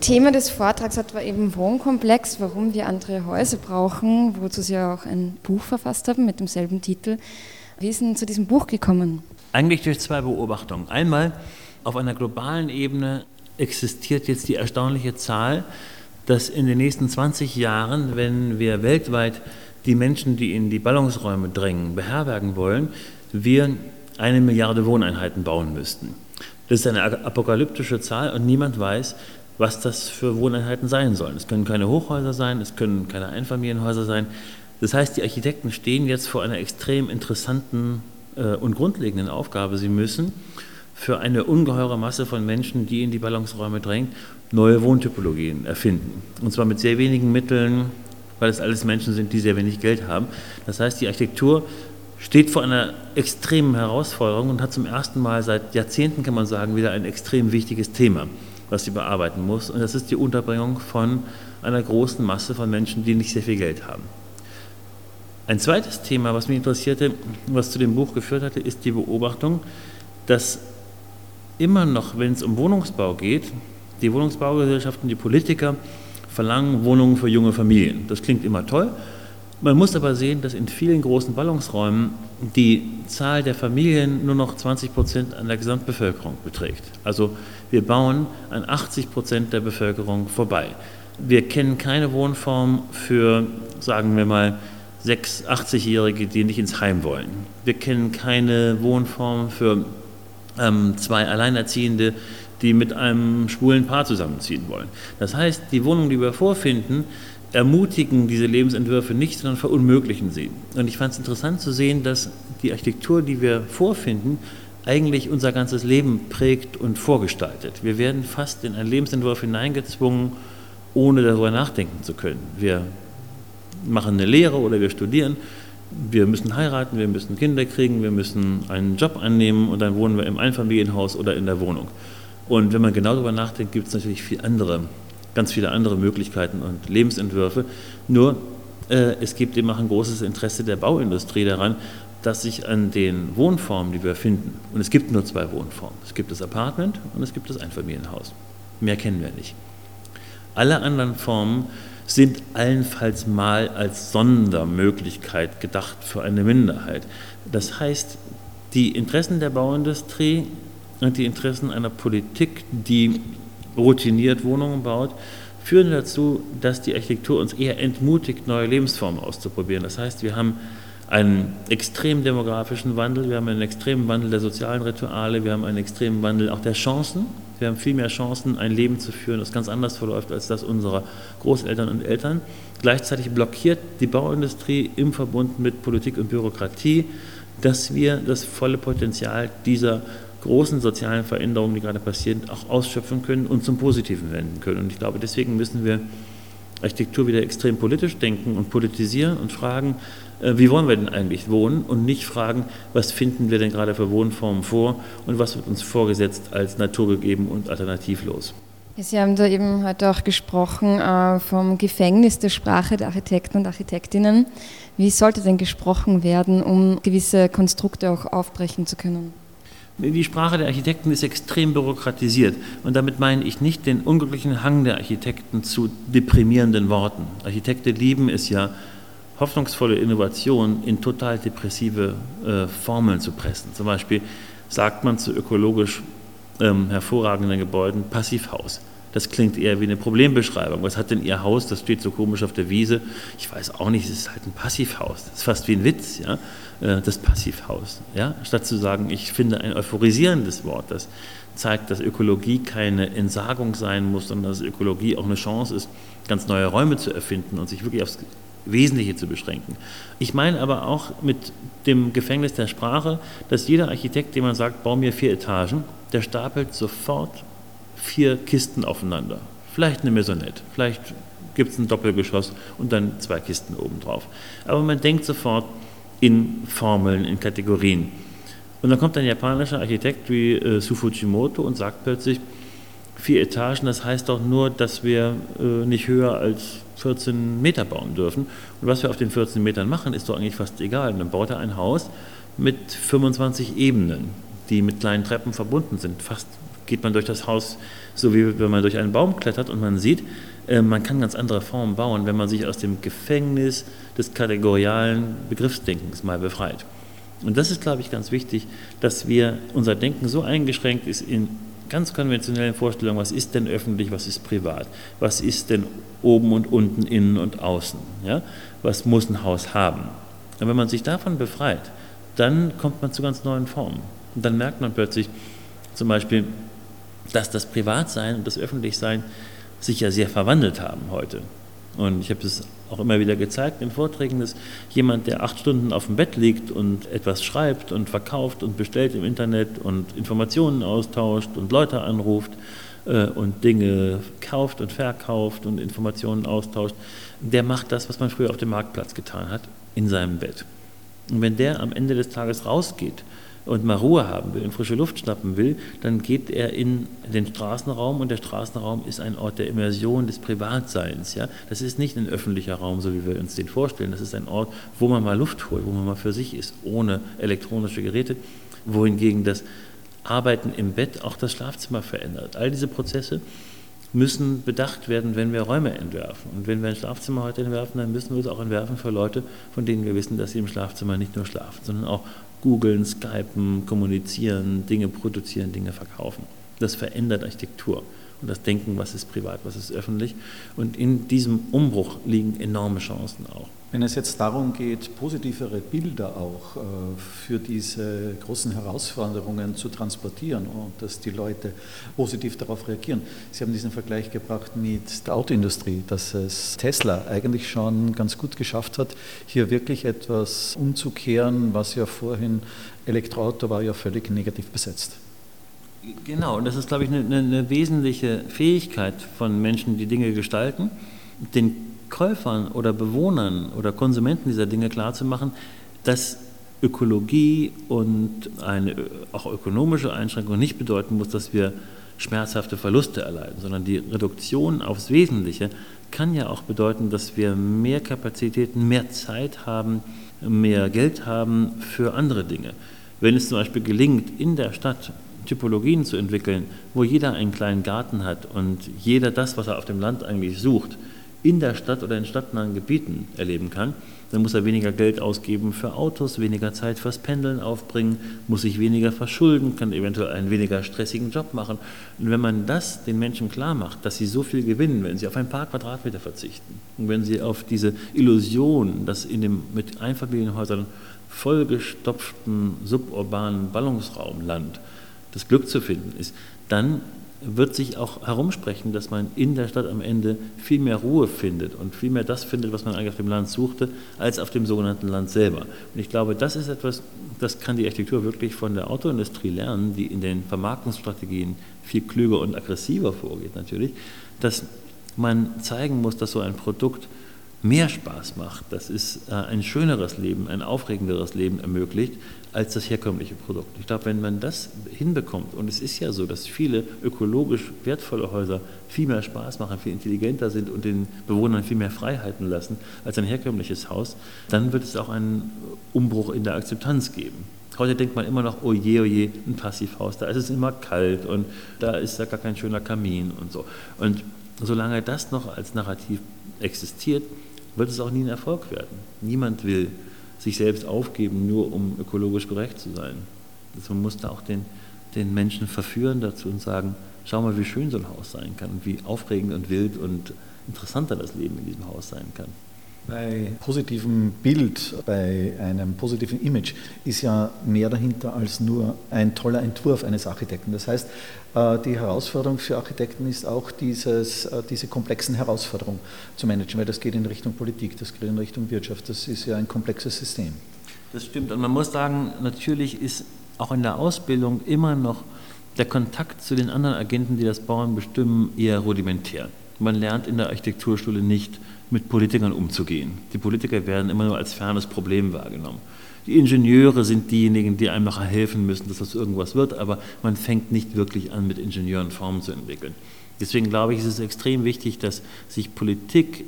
Thema des Vortrags hat war eben Wohnkomplex, warum wir andere Häuser brauchen, wozu Sie auch ein Buch verfasst haben mit demselben Titel. Wie ist denn zu diesem Buch gekommen? Eigentlich durch zwei Beobachtungen. Einmal auf einer globalen Ebene existiert jetzt die erstaunliche Zahl, dass in den nächsten 20 Jahren, wenn wir weltweit die Menschen, die in die Ballungsräume drängen, beherbergen wollen, wir eine Milliarde Wohneinheiten bauen müssten. Das ist eine apokalyptische Zahl und niemand weiß, was das für Wohneinheiten sein sollen. Es können keine Hochhäuser sein, es können keine Einfamilienhäuser sein. Das heißt, die Architekten stehen jetzt vor einer extrem interessanten äh, und grundlegenden Aufgabe. Sie müssen für eine ungeheure Masse von Menschen, die in die Ballungsräume drängt, neue Wohntypologien erfinden. Und zwar mit sehr wenigen Mitteln, weil es alles Menschen sind, die sehr wenig Geld haben. Das heißt, die Architektur steht vor einer extremen Herausforderung und hat zum ersten Mal seit Jahrzehnten, kann man sagen, wieder ein extrem wichtiges Thema, was sie bearbeiten muss. Und das ist die Unterbringung von einer großen Masse von Menschen, die nicht sehr viel Geld haben. Ein zweites Thema, was mich interessierte, was zu dem Buch geführt hatte, ist die Beobachtung, dass immer noch, wenn es um Wohnungsbau geht, die Wohnungsbaugesellschaften, die Politiker verlangen Wohnungen für junge Familien. Das klingt immer toll. Man muss aber sehen, dass in vielen großen Ballungsräumen die Zahl der Familien nur noch 20 Prozent an der Gesamtbevölkerung beträgt. Also wir bauen an 80 Prozent der Bevölkerung vorbei. Wir kennen keine Wohnform für, sagen wir mal, 6-, 80-Jährige, die nicht ins Heim wollen. Wir kennen keine Wohnform für ähm, zwei Alleinerziehende, die mit einem schwulen Paar zusammenziehen wollen. Das heißt, die Wohnungen, die wir vorfinden, ermutigen diese Lebensentwürfe nicht, sondern verunmöglichen sie. Und ich fand es interessant zu sehen, dass die Architektur, die wir vorfinden, eigentlich unser ganzes Leben prägt und vorgestaltet. Wir werden fast in einen Lebensentwurf hineingezwungen, ohne darüber nachdenken zu können. Wir machen eine Lehre oder wir studieren wir müssen heiraten, wir müssen Kinder kriegen, wir müssen einen Job annehmen und dann wohnen wir im Einfamilienhaus oder in der Wohnung. Und wenn man genau darüber nachdenkt, gibt es natürlich viel andere, ganz viele andere Möglichkeiten und Lebensentwürfe. Nur äh, es gibt eben auch ein großes Interesse der Bauindustrie daran, dass sich an den Wohnformen, die wir finden, und es gibt nur zwei Wohnformen, es gibt das Apartment und es gibt das Einfamilienhaus. Mehr kennen wir nicht. Alle anderen Formen sind allenfalls mal als Sondermöglichkeit gedacht für eine Minderheit. Das heißt, die Interessen der Bauindustrie und die Interessen einer Politik, die routiniert Wohnungen baut, führen dazu, dass die Architektur uns eher entmutigt, neue Lebensformen auszuprobieren. Das heißt, wir haben einen extremen demografischen Wandel, wir haben einen extremen Wandel der sozialen Rituale, wir haben einen extremen Wandel auch der Chancen. Wir haben viel mehr Chancen, ein Leben zu führen, das ganz anders verläuft als das unserer Großeltern und Eltern. Gleichzeitig blockiert die Bauindustrie im Verbund mit Politik und Bürokratie, dass wir das volle Potenzial dieser großen sozialen Veränderungen, die gerade passieren, auch ausschöpfen können und zum Positiven wenden können. Und ich glaube, deswegen müssen wir Architektur wieder extrem politisch denken und politisieren und fragen, äh, wie wollen wir denn eigentlich wohnen und nicht fragen, was finden wir denn gerade für Wohnformen vor und was wird uns vorgesetzt als naturgegeben und alternativlos. Sie haben da eben heute auch gesprochen äh, vom Gefängnis der Sprache der Architekten und Architektinnen. Wie sollte denn gesprochen werden, um gewisse Konstrukte auch aufbrechen zu können? Die Sprache der Architekten ist extrem bürokratisiert. Und damit meine ich nicht den unglücklichen Hang der Architekten zu deprimierenden Worten. Architekten lieben es ja, hoffnungsvolle Innovation in total depressive äh, Formeln zu pressen. Zum Beispiel sagt man zu ökologisch ähm, hervorragenden Gebäuden Passivhaus. Das klingt eher wie eine Problembeschreibung. Was hat denn Ihr Haus? Das steht so komisch auf der Wiese. Ich weiß auch nicht, es ist halt ein Passivhaus. Das ist fast wie ein Witz, ja? Äh, das Passivhaus. Ja? Statt zu sagen, ich finde ein euphorisierendes Wort, das zeigt, dass Ökologie keine Entsagung sein muss, sondern dass Ökologie auch eine Chance ist, ganz neue Räume zu erfinden und sich wirklich aufs Wesentliche zu beschränken. Ich meine aber auch mit dem Gefängnis der Sprache, dass jeder Architekt, dem man sagt, bau mir vier Etagen, der stapelt sofort vier Kisten aufeinander. Vielleicht eine Maisonette, vielleicht gibt es ein Doppelgeschoss und dann zwei Kisten obendrauf. Aber man denkt sofort in Formeln, in Kategorien. Und dann kommt ein japanischer Architekt wie äh, Su Fujimoto und sagt plötzlich, vier Etagen, das heißt doch nur, dass wir äh, nicht höher als 14 Meter bauen dürfen. Und was wir auf den 14 Metern machen, ist doch eigentlich fast egal. dann baut er ein Haus mit 25 Ebenen, die mit kleinen Treppen verbunden sind, fast geht man durch das Haus, so wie wenn man durch einen Baum klettert und man sieht, man kann ganz andere Formen bauen, wenn man sich aus dem Gefängnis des kategorialen Begriffsdenkens mal befreit. Und das ist, glaube ich, ganz wichtig, dass wir unser Denken so eingeschränkt ist in ganz konventionellen Vorstellungen, was ist denn öffentlich, was ist privat, was ist denn oben und unten, innen und außen, ja? was muss ein Haus haben. Und wenn man sich davon befreit, dann kommt man zu ganz neuen Formen. Und dann merkt man plötzlich zum Beispiel, dass das Privatsein und das Öffentlichsein sich ja sehr verwandelt haben heute. Und ich habe es auch immer wieder gezeigt in Vorträgen, dass jemand, der acht Stunden auf dem Bett liegt und etwas schreibt und verkauft und bestellt im Internet und Informationen austauscht und Leute anruft äh, und Dinge kauft und verkauft und Informationen austauscht, der macht das, was man früher auf dem Marktplatz getan hat, in seinem Bett. Und wenn der am Ende des Tages rausgeht und mal Ruhe haben will und frische Luft schnappen will, dann geht er in den Straßenraum und der Straßenraum ist ein Ort der Immersion, des Privatseins. Ja? Das ist nicht ein öffentlicher Raum, so wie wir uns den vorstellen. Das ist ein Ort, wo man mal Luft holt, wo man mal für sich ist, ohne elektronische Geräte. Wohingegen das Arbeiten im Bett auch das Schlafzimmer verändert. All diese Prozesse müssen bedacht werden, wenn wir Räume entwerfen. Und wenn wir ein Schlafzimmer heute entwerfen, dann müssen wir es auch entwerfen für Leute, von denen wir wissen, dass sie im Schlafzimmer nicht nur schlafen, sondern auch googeln, skypen, kommunizieren, Dinge produzieren, Dinge verkaufen. Das verändert Architektur das Denken, was ist privat, was ist öffentlich. Und in diesem Umbruch liegen enorme Chancen auch. Wenn es jetzt darum geht, positivere Bilder auch äh, für diese großen Herausforderungen zu transportieren und dass die Leute positiv darauf reagieren. Sie haben diesen Vergleich gebracht mit der Autoindustrie, dass es Tesla eigentlich schon ganz gut geschafft hat, hier wirklich etwas umzukehren, was ja vorhin Elektroauto war ja völlig negativ besetzt. Genau, und das ist, glaube ich, eine, eine wesentliche Fähigkeit von Menschen, die Dinge gestalten, den Käufern oder Bewohnern oder Konsumenten dieser Dinge klarzumachen, dass Ökologie und eine auch ökonomische Einschränkung nicht bedeuten muss, dass wir schmerzhafte Verluste erleiden, sondern die Reduktion aufs Wesentliche kann ja auch bedeuten, dass wir mehr Kapazitäten, mehr Zeit haben, mehr Geld haben für andere Dinge. Wenn es zum Beispiel gelingt, in der Stadt Typologien zu entwickeln, wo jeder einen kleinen Garten hat und jeder das, was er auf dem Land eigentlich sucht, in der Stadt oder in stadtnahen Gebieten erleben kann, dann muss er weniger Geld ausgeben für Autos, weniger Zeit fürs Pendeln aufbringen, muss sich weniger verschulden, kann eventuell einen weniger stressigen Job machen. Und wenn man das den Menschen klar macht, dass sie so viel gewinnen, wenn sie auf ein paar Quadratmeter verzichten und wenn sie auf diese Illusion, dass in dem mit Einfamilienhäusern vollgestopften suburbanen Ballungsraumland das Glück zu finden ist, dann wird sich auch herumsprechen, dass man in der Stadt am Ende viel mehr Ruhe findet und viel mehr das findet, was man eigentlich auf dem Land suchte, als auf dem sogenannten Land selber. Und ich glaube, das ist etwas, das kann die Architektur wirklich von der Autoindustrie lernen, die in den Vermarktungsstrategien viel klüger und aggressiver vorgeht natürlich, dass man zeigen muss, dass so ein Produkt mehr Spaß macht, dass es äh, ein schöneres Leben, ein aufregenderes Leben ermöglicht als das herkömmliche Produkt. Ich glaube, wenn man das hinbekommt, und es ist ja so, dass viele ökologisch wertvolle Häuser viel mehr Spaß machen, viel intelligenter sind und den Bewohnern viel mehr Freiheiten lassen als ein herkömmliches Haus, dann wird es auch einen Umbruch in der Akzeptanz geben. Heute denkt man immer noch, oh je, oh je, ein Passivhaus, da ist es immer kalt und da ist da gar kein schöner Kamin und so. Und solange das noch als Narrativ existiert, wird es auch nie ein Erfolg werden. Niemand will sich selbst aufgeben, nur um ökologisch gerecht zu sein. Also man muss da auch den, den Menschen verführen dazu und sagen, schau mal, wie schön so ein Haus sein kann und wie aufregend und wild und interessanter das Leben in diesem Haus sein kann. Bei positivem Bild, bei einem positiven Image ist ja mehr dahinter als nur ein toller Entwurf eines Architekten. Das heißt, äh, die Herausforderung für Architekten ist auch dieses, äh, diese komplexen Herausforderungen zu managen, weil das geht in Richtung Politik, das geht in Richtung Wirtschaft, das ist ja ein komplexes System. Das stimmt und man muss sagen, natürlich ist auch in der Ausbildung immer noch der Kontakt zu den anderen Agenten, die das Bauen bestimmen, eher rudimentär. Man lernt in der Architekturschule nicht, mit Politikern umzugehen. Die Politiker werden immer nur als fernes Problem wahrgenommen. Die Ingenieure sind diejenigen, die einem nachher helfen müssen, dass das irgendwas wird, aber man fängt nicht wirklich an, mit Ingenieuren Formen zu entwickeln. Deswegen glaube ich, ist es extrem wichtig, dass sich Politik,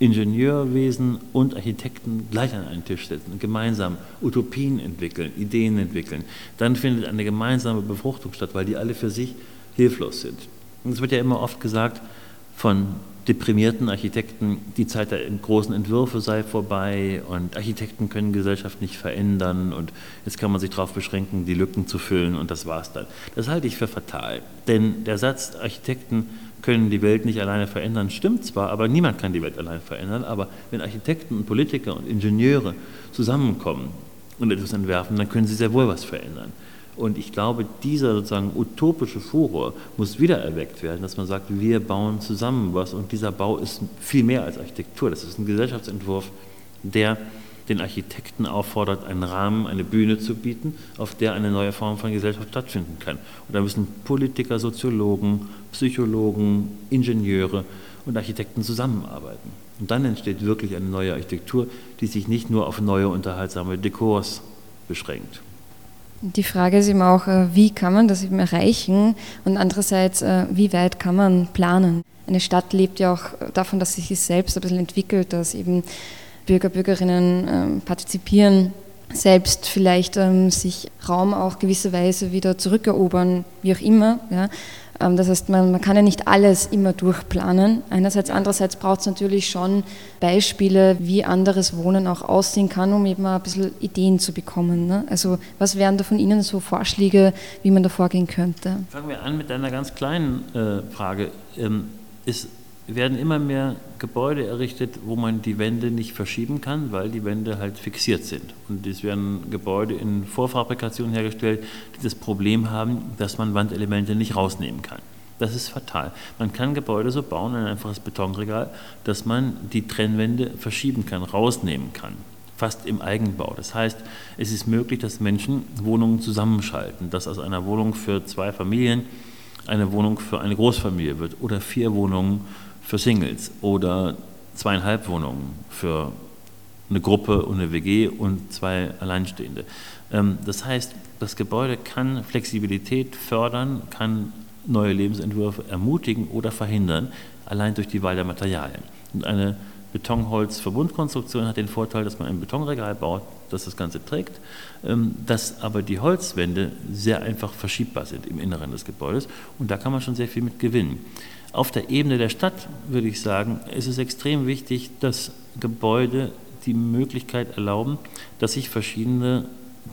Ingenieurwesen und Architekten gleich an einen Tisch setzen und gemeinsam Utopien entwickeln, Ideen entwickeln. Dann findet eine gemeinsame Befruchtung statt, weil die alle für sich hilflos sind. Und es wird ja immer oft gesagt von deprimierten Architekten, die Zeit der großen Entwürfe sei vorbei und Architekten können Gesellschaft nicht verändern und jetzt kann man sich darauf beschränken, die Lücken zu füllen und das war's dann. Das halte ich für fatal, denn der Satz, Architekten können die Welt nicht alleine verändern, stimmt zwar, aber niemand kann die Welt allein verändern, aber wenn Architekten und Politiker und Ingenieure zusammenkommen und etwas entwerfen, dann können sie sehr wohl was verändern. Und ich glaube, dieser sozusagen utopische Furor muss wieder erweckt werden, dass man sagt, wir bauen zusammen was und dieser Bau ist viel mehr als Architektur. Das ist ein Gesellschaftsentwurf, der den Architekten auffordert, einen Rahmen, eine Bühne zu bieten, auf der eine neue Form von Gesellschaft stattfinden kann. Und da müssen Politiker, Soziologen, Psychologen, Ingenieure und Architekten zusammenarbeiten. Und dann entsteht wirklich eine neue Architektur, die sich nicht nur auf neue unterhaltsame Dekors beschränkt. Die Frage ist eben auch, äh, wie kann man das eben erreichen und andererseits, äh, wie weit kann man planen? Eine Stadt lebt ja auch davon, dass sie sich selbst ein bisschen entwickelt, dass eben Bürger, Bürgerinnen ähm, partizipieren, selbst vielleicht ähm, sich Raum auch gewisserweise wieder zurückerobern, wie auch immer. Ja. Ähm, das heißt, man, man, kann ja nicht alles immer durchplanen. Einerseits, andererseits braucht es natürlich schon Beispiele, wie anderes Wohnen auch aussehen kann, um eben ein bisschen Ideen zu bekommen. Ne? Also was wären da von Ihnen so Vorschläge, wie man da vorgehen könnte? Fangen wir an mit einer ganz kleinen äh, Frage. Ähm, ist werden immer mehr Gebäude errichtet, wo man die Wände nicht verschieben kann, weil die Wände halt fixiert sind. Und es werden Gebäude in Vorfabrikation hergestellt, die das Problem haben, dass man Wandelemente nicht rausnehmen kann. Das ist fatal. Man kann Gebäude so bauen, ein einfaches Betonregal, dass man die Trennwände verschieben kann, rausnehmen kann. Fast im Eigenbau. Das heißt, es ist möglich, dass Menschen Wohnungen zusammenschalten, dass aus einer Wohnung für zwei Familien eine Wohnung für eine Großfamilie wird oder vier Wohnungen für Singles oder zweieinhalb Wohnungen für eine Gruppe und eine WG und zwei Alleinstehende. Ähm, das heißt, das Gebäude kann Flexibilität fördern, kann neue Lebensentwürfe ermutigen oder verhindern, allein durch die Wahl der Materialien. Und eine Betonholz-Verbundkonstruktion hat den Vorteil, dass man ein Betonregal baut, das das Ganze trägt, ähm, dass aber die Holzwände sehr einfach verschiebbar sind im Inneren des Gebäudes und da kann man schon sehr viel mit gewinnen. Auf der Ebene der Stadt würde ich sagen, ist es extrem wichtig, dass Gebäude die Möglichkeit erlauben, dass sich verschiedene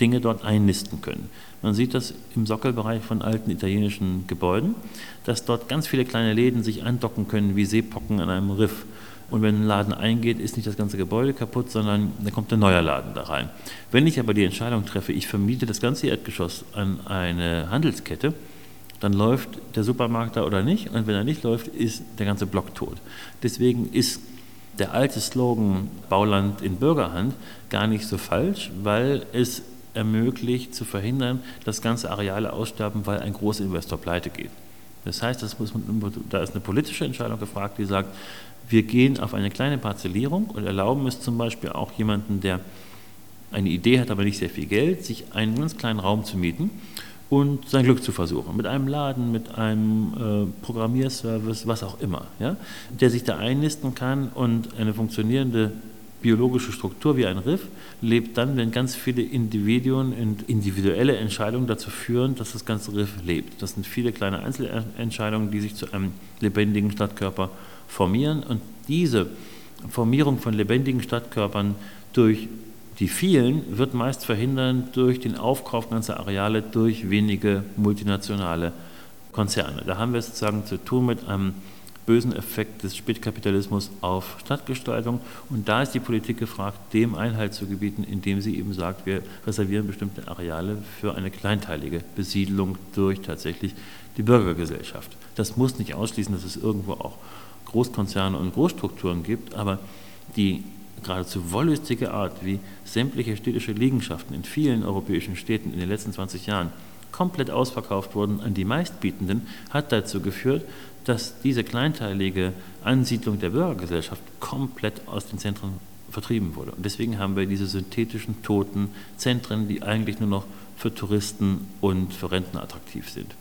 Dinge dort einnisten können. Man sieht das im Sockelbereich von alten italienischen Gebäuden, dass dort ganz viele kleine Läden sich andocken können wie Seepocken an einem Riff. Und wenn ein Laden eingeht, ist nicht das ganze Gebäude kaputt, sondern da kommt ein neuer Laden da rein. Wenn ich aber die Entscheidung treffe, ich vermiete das ganze Erdgeschoss an eine Handelskette, dann läuft der Supermarkt da oder nicht. Und wenn er nicht läuft, ist der ganze Block tot. Deswegen ist der alte Slogan Bauland in Bürgerhand gar nicht so falsch, weil es ermöglicht zu verhindern, dass ganze Areale aussterben, weil ein Großinvestor pleite geht. Das heißt, das man, da ist eine politische Entscheidung gefragt, die sagt, wir gehen auf eine kleine Parzellierung und erlauben es zum Beispiel auch jemanden, der eine Idee hat, aber nicht sehr viel Geld, sich einen ganz kleinen Raum zu mieten und sein Glück zu versuchen. Mit einem Laden, mit einem äh, Programmierservice, was auch immer, ja, der sich da einnisten kann und eine funktionierende biologische Struktur wie ein Riff lebt dann, wenn ganz viele Individuen und individuelle Entscheidungen dazu führen, dass das ganze Riff lebt. Das sind viele kleine Einzelentscheidungen, die sich zu einem lebendigen Stadtkörper formieren und diese Formierung von lebendigen Stadtkörpern durch die vielen wird meist verhindern durch den Aufkauf ganzer Areale durch wenige multinationale Konzerne. Da haben wir es sozusagen zu tun mit einem bösen Effekt des Spätkapitalismus auf Stadtgestaltung. Und da ist die Politik gefragt, dem Einhalt zu gebieten, indem sie eben sagt, wir reservieren bestimmte Areale für eine kleinteilige Besiedlung durch tatsächlich die Bürgergesellschaft. Das muss nicht ausschließen, dass es irgendwo auch Großkonzerne und Großstrukturen gibt, aber die geradezu wollüstige Art, wie sämtliche städtische Liegenschaften in vielen europäischen Städten in den letzten 20 Jahren komplett ausverkauft wurden an die meistbietenden, hat dazu geführt, dass diese kleinteilige Ansiedlung der Bürgergesellschaft komplett aus den Zentren vertrieben wurde. Und deswegen haben wir diese synthetischen, toten Zentren, die eigentlich nur noch für Touristen und für Rentner attraktiv sind.